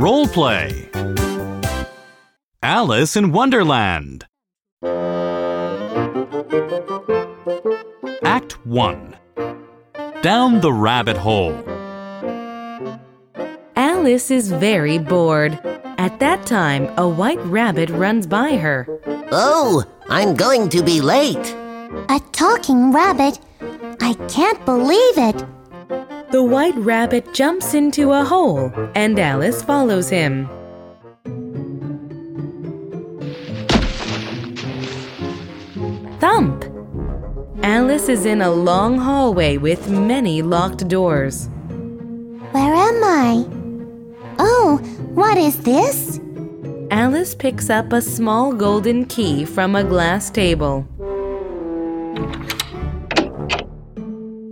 Role play. Alice in Wonderland. Act 1 Down the Rabbit Hole. Alice is very bored. At that time, a white rabbit runs by her. Oh, I'm going to be late. A talking rabbit? I can't believe it. The white rabbit jumps into a hole, and Alice follows him. Thump! Alice is in a long hallway with many locked doors. Where am I? Oh, what is this? Alice picks up a small golden key from a glass table.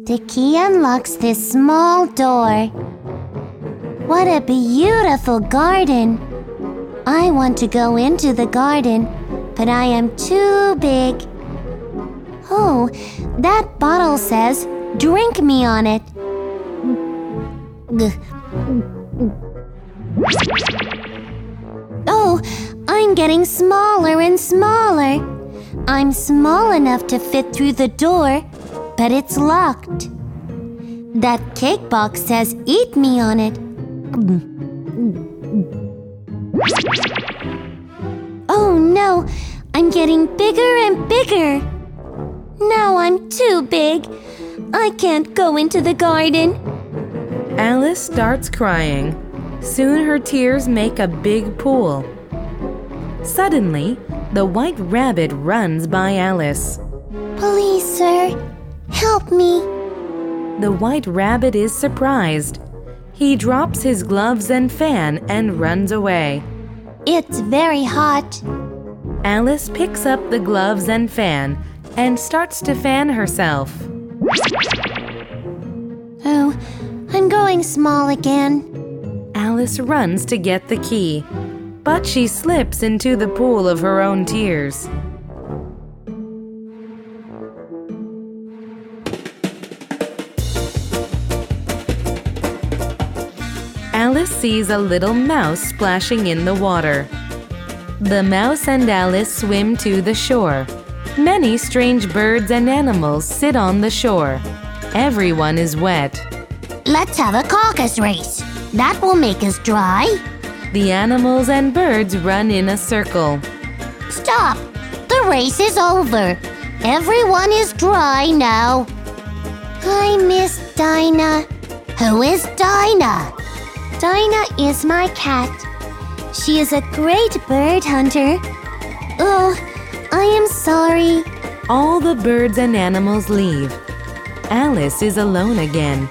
The key unlocks this small door. What a beautiful garden! I want to go into the garden, but I am too big. Oh, that bottle says, drink me on it. Oh, I'm getting smaller and smaller. I'm small enough to fit through the door, but it's locked. That cake box says eat me on it. Oh no, I'm getting bigger and bigger. Now I'm too big. I can't go into the garden. Alice starts crying. Soon her tears make a big pool. Suddenly, the white rabbit runs by Alice. Please, sir, help me. The white rabbit is surprised. He drops his gloves and fan and runs away. It's very hot. Alice picks up the gloves and fan and starts to fan herself. Oh, I'm going small again. Alice runs to get the key, but she slips into the pool of her own tears. Alice sees a little mouse splashing in the water. The mouse and Alice swim to the shore. Many strange birds and animals sit on the shore. Everyone is wet. Let's have a caucus race. That will make us dry. The animals and birds run in a circle. Stop! The race is over. Everyone is dry now. I miss Dinah. Who is Dinah? Dinah is my cat. She is a great bird hunter. Oh, I am sorry. All the birds and animals leave. Alice is alone again.